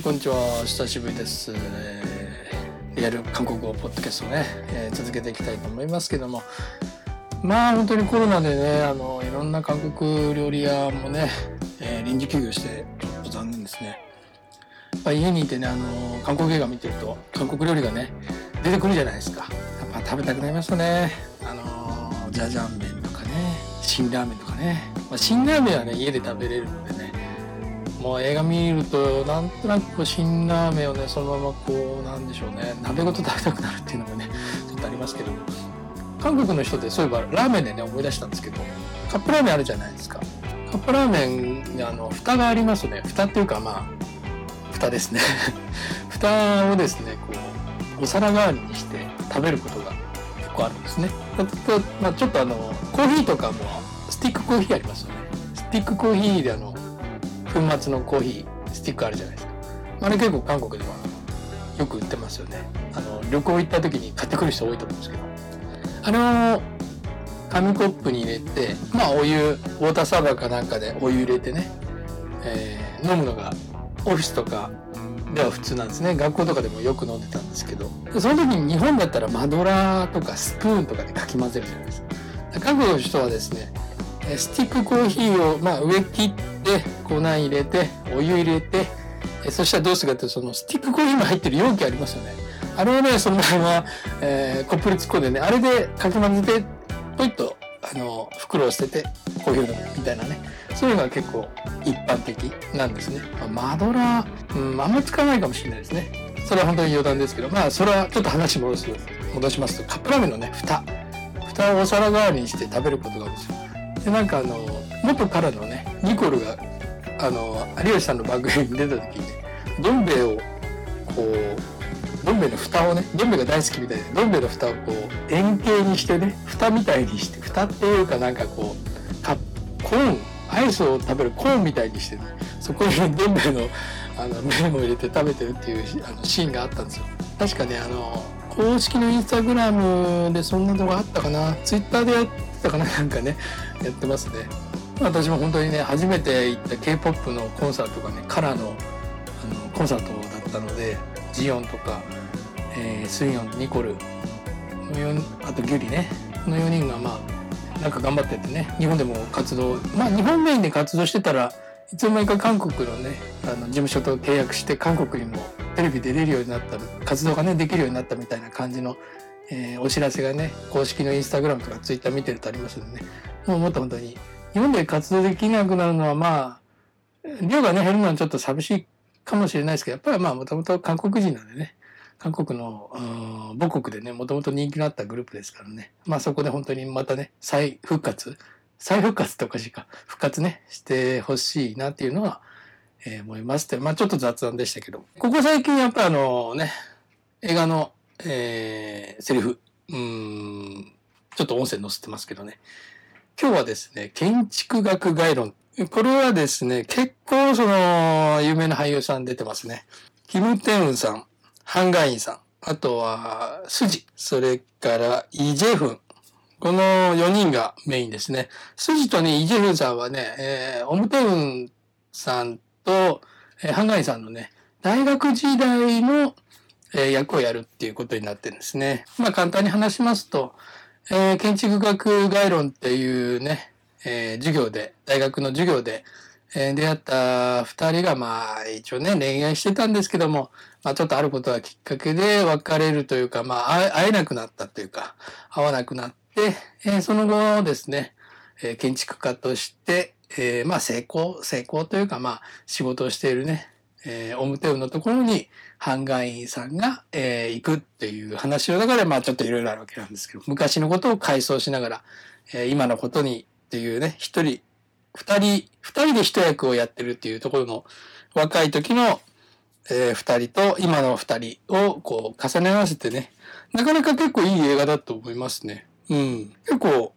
い、こんにちは。久しぶりです。リアル韓国語ポッドキャストね、えー続けていきたいと思いますけども、まあ本当にコロナでね、あの、いろんな韓国料理屋もね、えー臨時休業して、ちょっと残念ですね。まあ、家にいてね、あの、韓国映画見てると、韓国料理がね、出てくるじゃないですか。やっぱ食べたくなりますよね。あの、ジャジャン麺とかね、辛ラーメンとかね。まあ、辛ラーメンはね、家で食べれるのでね、もう映画見るとなんとなくこう辛ラーメンをねそのままこうなんでしょうね鍋ごと食べたくなるっていうのがねちょっとありますけど韓国の人でそういえばラーメンでね思い出したんですけどカップラーメンあるじゃないですか。カップラーメンにあの蓋がありますね。蓋っていうかまあ蓋ですね。蓋をですねこうお皿代わりにして食べることが結構あるんですね。あとまあ、ちょっとあのコーヒーとかもスティックコーヒーありますよね。スティックコーヒーであの粉末のコーヒースティックあるじゃないですか。あれ結構韓国ではよく売ってますよね。あの旅行行った時に買ってくる人多いと思うんですけど。あれを紙コップに入れてまあお湯ウォーターサーバーかなんかでお湯入れてね、えー飲むのがオフィスとかでは普通なんですね。学校とかでもよく飲んでたんですけど。その時に日本だったらマドラーとかスプーンとかでかき混ぜるじゃないですか。韓国の人はですねスティックコーヒーを、まあ、上切って粉入れてお湯入れてそしたらどうするかっていうとそのスティックコーヒーの入ってる容器ありますよね。あれをねそのまま、えーコップに突っ込んでねあれでかき混ぜてポイッとあの袋を捨ててコーヒーを飲むみたいなね。そういうのが結構一般的なんですね、まあマドラー、うん、あんま使わないかもしれないですね。それは本当に余談ですけどまあそれはちょっと話戻す戻しますとカップラーメンのね蓋。蓋をお皿代わりにして食べることがあるんですよ。でなんかあの元からのねニコルがあの有吉さんの番組に出た時にねどん兵衛をこうどん兵衛の蓋をねどん兵衛が大好きみたいでどん兵衛の蓋をこう円形にしてね蓋みたいにして蓋っていうかなんかこうカコーンアイスを食べるコーンみたいにしてねそこにどん兵衛のあの麺を入れて食べてるっていうあのシーンがあったんですよ。確かねあの公式のインスタグラムでそんなのがあったかなツイッターでやってたかななんかねやってますね。私も本当にね初めて行った k p o p のコンサートがねカラーのあのコンサートだったのでジヨンとか、えースンヨンニコルあとギュリね。この4人がまあなんか頑張っててね日本でも活動まあ日本メインで活動してたらいつの間にか韓国のねあの事務所と契約して韓国にもテレビ出れるようになった活動がねできるようになったみたいな感じの、えーお知らせがね公式のインスタグラムとかツイッター見てるとありますんでね。もうもっと本当に日本で活動できなくなるのはまあ量がね減るのはちょっと寂しいかもしれないですけどやっぱりまあもともと韓国人なんでね韓国の母国でねもともと人気のあったグループですからねまあそこで本当にまたね再復活再復活っておかしいか復活ねしてほしいなっていうのは、えー思いますってまあちょっと雑談でしたけどここ最近やっぱあのね映画の、えーセリフうんちょっと音声載せてますけどね今日はですね建築学概論これはですね結構その有名な俳優さん出てますねキム・テウンさんハンガインさんあとはスジそれからイ・ジェフンこの4人がメインですね。スジとね、イ・ジェフンさんはね、えーオムテウンさんと、えーハンガインさんのね、大学時代の、えー役をやるっていうことになってるんですね。まあ簡単に話しますと、えー建築学概論っていうね、えー授業で、大学の授業で、えー出会った二人がまあ一応ね恋愛してたんですけども、まあちょっとあることがきっかけで別れるというか、まあ会えなくなったというか、会わなくなって、えーその後ですね、えー建築家として、えーまあ成功、成功というかまあ仕事をしているね、えー、オムテウのところにハンガインさんが、えー行くっていう話の中でまあちょっといろいろあるわけなんですけど、昔のことを回想しながら、えー今のことにっていうね、一人、二人、二人で一役をやってるっていうところの若い時の、えー二人と今の二人をこう重ね合わせてね、なかなか結構いい映画だと思いますね。うん。結構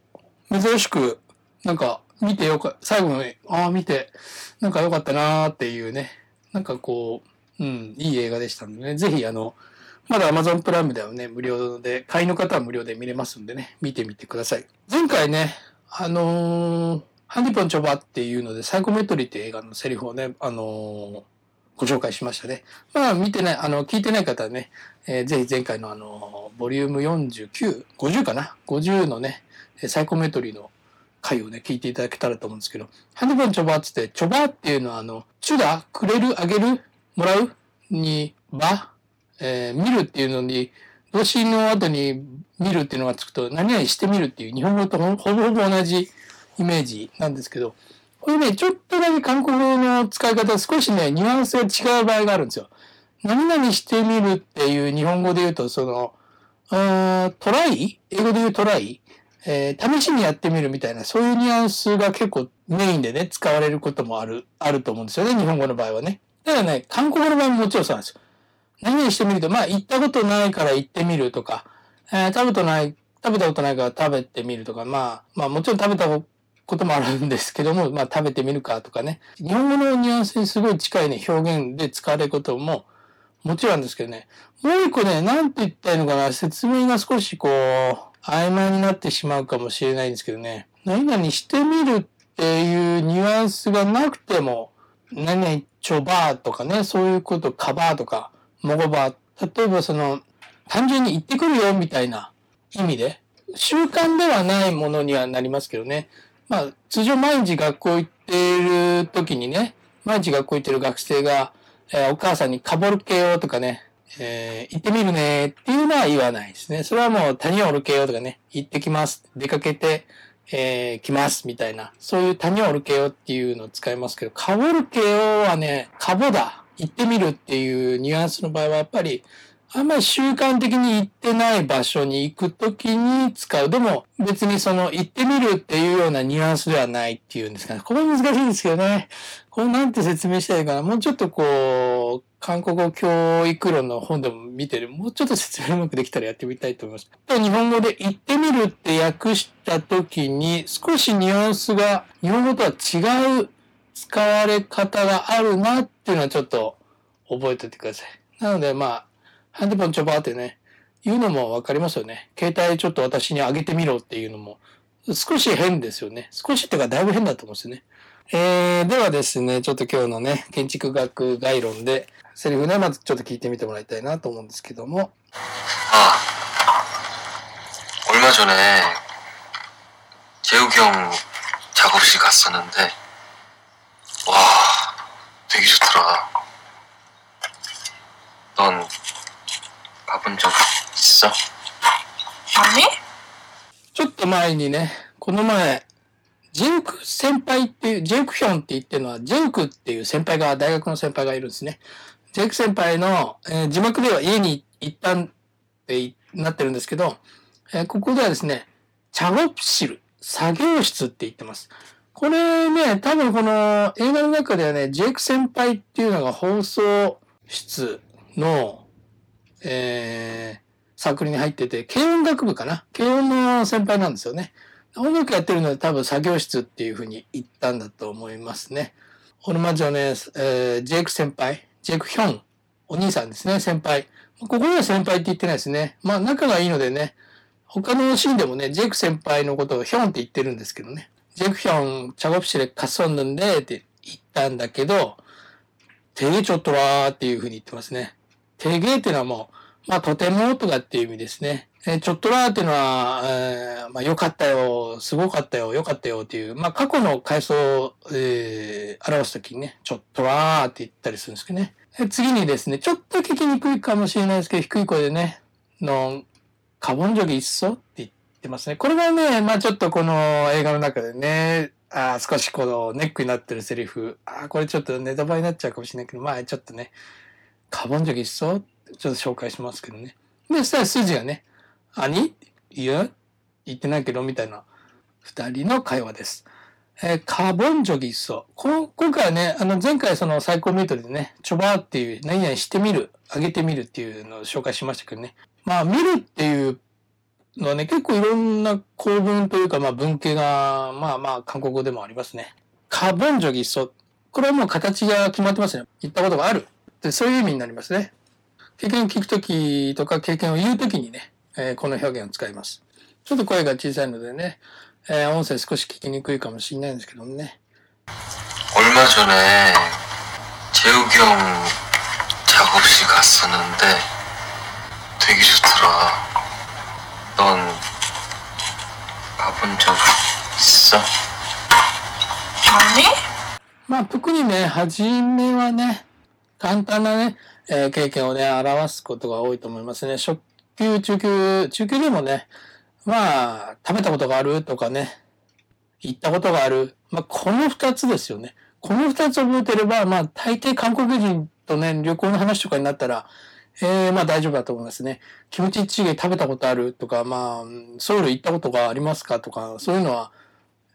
珍しく、なんか見てよか、最後の、ああ、見て、なんか良かったなーっていうね、なんかこう、うん、いい映画でしたんでね、ぜひあの、まだ Amazon プライムではね、無料で、会員の方は無料で見れますんでね、見てみてください。前回ね、あのーハンディポンチョバっていうので、サイコメトリーって映画のセリフをね、あのーご紹介しましたね。まあ見てない、あの、聞いてない方はね、えー、ぜひ前回のあの、ボリューム49、50かな ?50 のね、サイコメトリーの回をね、聞いていただけたらと思うんですけど、ハンドボンチョバーつって、チョバーっていうのはあの、チュダ、くれる、あげる、もらうに、ば、えー、見るっていうのに、動詞の後に見るっていうのがつくと、何々してみるっていう日本語とほぼほぼ同じイメージなんですけど、これね、ちょっとだけ韓国語の使い方少しね、ニュアンスが違う場合があるんですよ。何々してみるっていう日本語で言うと、その、うんトライ？英語で言うトライ？えー、試しにやってみるみたいな、そういうニュアンスが結構メインでね、使われることもある、あると思うんですよね、日本語の場合はね。だからね、韓国語の場合ももちろんそうなんですよ。何々してみると、まあ、行ったことないから行ってみるとか、えー、食べたことない、食べたことないから食べてみるとか、まあ、まあ、もちろん食べたこともあるんですけども、まあ食べてみるかとかね。日本語のニュアンスにすごい近いね、表現で使われることももちろんですけどね。もう一個ね、なんて言ったらいいのかな、説明が少しこう、曖昧になってしまうかもしれないんですけどね。何々してみるっていうニュアンスがなくても、何々ちょばーとかね、そういうこと、かばーとか、もごばー。例えばその、単純に行ってくるよみたいな意味で、習慣ではないものにはなりますけどね。まあ、通常毎日学校行っている時にね、毎日学校行ってる学生が、えー、お母さんにかぼるけよとかね、えー、行ってみるねっていうのは言わないですね。それはもう谷をるけよとかね、行ってきます。出かけて、えー、来ますみたいな、そういう谷をるけよっていうのを使いますけど、かぼるけよはね、かぼだ。行ってみるっていうニュアンスの場合はやっぱりあんまり習慣的に行ってない場所に行くときに使う。でも別にその行ってみるっていうようなニュアンスではないっていうんですかね。これ難しいんですけどね。これなんて説明したらいいかな。もうちょっとこう、韓国語教育論の本でも見てる。もうちょっと説明うまくできたらやってみたいと思います。と日本語で行ってみるって訳したときに少しニュアンスが日本語とは違う使われ方があるなっていうのはちょっと覚えておいてください。なのでまあ、ハンデポンチョバーってね、言うのもわかりますよね。携帯ちょっと私にあげてみろっていうのも、少し変ですよね。少しっていうかだいぶ変だと思うんですよね。えー、ではですね、ちょっと今日のね、建築学概論で、セリフね、まずちょっと聞いてみてもらいたいなと思うんですけども。ああ、얼마전에재욱형작업실갔었는데와되게좋더라 넌 가본 적 있어? 아니? ちょっと前にね、この前、ジェウク 先輩っていう、ジェウクヒョンって言ってるのは、ジェウクっていう先輩が、大学の先輩がいるんですね。ジェウク先輩の、えー、字幕では家に行ったんってなってるんですけど、えー、ここではですね、チャゴプシル、作業室って言ってます。これね、多分この映画の中ではね、ジェイク先輩っていうのが放送室の、えー、サークルに入ってて、軽音楽部かな？軽音の先輩なんですよね。音楽やってるので多分作業室っていうふうに言ったんだと思いますね。オルマジョね、えー、ジェイク先輩、ジェイクヒョン、お兄さんですね、先輩。ここでは先輩って言ってないですね。まあ仲がいいのでね、他のシーンでもね、ジェイク先輩のことをヒョンって言ってるんですけどね。ジェイクヒョン、チャゴプシレカソンヌンでって言ったんだけど、テゲチョットラーっていうふうに言ってますね。てげってのはもう、まあ、とてもとかっていう意味ですね。えちょっとらーっていうのは、えー、まあ、よかったよ、すごかったよ、よかったよっていう、まあ、過去の回想を、えー、表すときにね、ちょっとらーって言ったりするんですけどね。次にですね、ちょっと聞きにくいかもしれないですけど、低い声でね、の、カボンジョギ一層って言ってますね。これがね、まあちょっとこの映画の中でね、あ少しこのネックになってるセリフ、あこれちょっとネタバレになっちゃうかもしれないけど、まあちょっとね、カボンジョギちょっと紹介しますけどね。で、そしたら筋がね、兄？いや？言ってないけど、みたいな二人の会話です。えー、カボンジョギッソ。この、今回はね、あの、前回その最高メートルでね、ちょばーっていう、何々してみる、あげてみるっていうのを紹介しましたけどね。まあ、見るっていうのはね、結構いろんな構文というか、まあ、文系が、まあまあ、韓国語でもありますね。カボンジョギッソ。これはもう形が決まってますね。言ったことがある。で、そういう意味になりますね。経験を聞くときとか経験を言うときにね、えー、この表現を使います。ちょっと声が小さいのでね、えー、音声少し聞きにくいかもしれないんですけどもね。얼마전에재 재욱이 형 작업실 갔었는데 되게 좋더라. 넌 가본 적 있어? 아니? まあ、特にね、初めはね、簡単なね、えー経験をね、表すことが多いと思いますね。初 級、中級、中級でもね、まあ、食べたことがあるとかね、行ったことがある。まあ、この二つですよね。この二つ覚えてれば、まあ、大抵韓国人とね、旅行の話とかになったら、えー、まあ大丈夫だと思いますね。キムチチゲ食べたことあるとか、まあ、ソウル行ったことがありますかとか、そういうのは、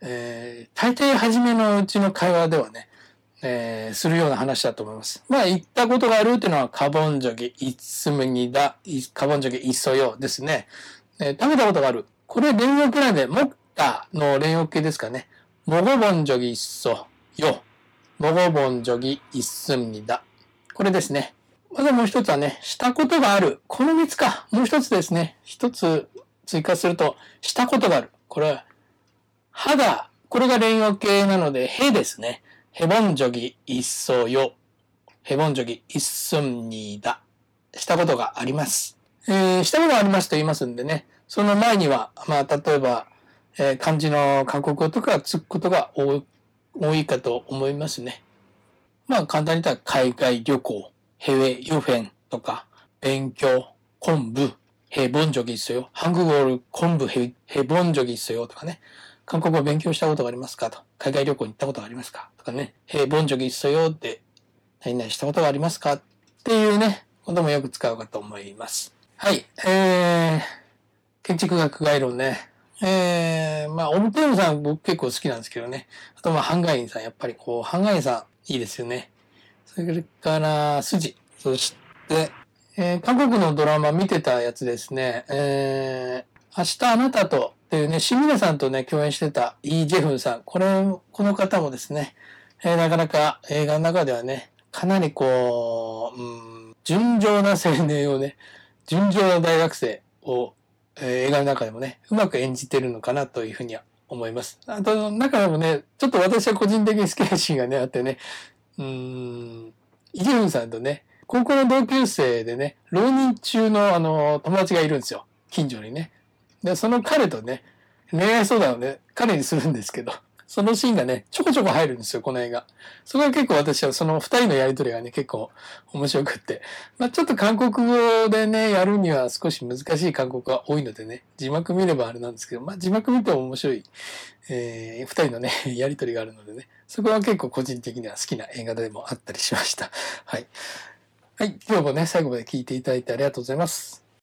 えー、大抵初めのうちの会話ではね、えー、するような話だと思います。まあ、行ったことがあるっていうのは、カボンジョゲ、イツムニダ、カボンジョゲ、イソヨですね。えー、食べたことがある。これ連用形なんで、モッタの連用形ですかね。モゴボンジョギイッソヨ。モゴボンジョギイッスムニダ。これですね。まずもう一つはね、したことがある。この三つか。もう一つですね。一つ追加すると、したことがある。これは、肌。これが連用形なので、へですね。ヘボンジョギ一層よ。ヘボンジョギ一寸にだ。したことがあります。えー、したことがありますと言いますんでね。その前には、まあ、例えば、えー、漢字の韓国語とかつくことが多いかと思いますね。まあ、簡単に言ったら、海外旅行、ヘウェヨフェンとか、勉強、昆布、ヘボンジョギっすよ。ハングゴール、昆布ヘ、ヘボンジョギっすよとかね。韓国語勉強したことがありますかと。海外旅行に行ったことがありますかとかね。え、ボンジョギッソよって、何々したことがありますかっていうね、こともよく使うかと思います。はい。えー、建築学概論ね。えー、まあ、オムテームさん僕結構好きなんですけどね。あとまあ、ハンガインさん。やっぱりこう、ハンガインさんいいですよね。それから、筋。そして、えー、韓国のドラマ見てたやつですね。えー、明日あなたとっていうね、シミネさんとね、共演してたイー・ジェフンさん。これ、この方もですね、えーなかなか映画の中ではね、かなりこう、うん、純情な青年をね、純情な大学生を、えー映画の中でもね、うまく演じてるのかなというふうには思います。あと、中でもね、ちょっと私は個人的に好きなシーンがね、あってね、うん、イ・ジェフンさんとね、高校の同級生でね、浪人中のあの、友達がいるんですよ。近所にね。で、その彼とね、恋愛相談をね、彼にするんですけど、そのシーンがね、ちょこちょこ入るんですよ、この映画。それは結構私はその二人のやりとりがね、結構面白くって。まあちょっと韓国語でね、やるには少し難しい韓国が多いのでね、字幕見ればあれなんですけど、まあ字幕見ても面白い、えー、二人のね、やりとりがあるのでね、そこは結構個人的には好きな映画でもあったりしました。はい。はい、今日もね、最後まで聞いていただいてありがとうございます。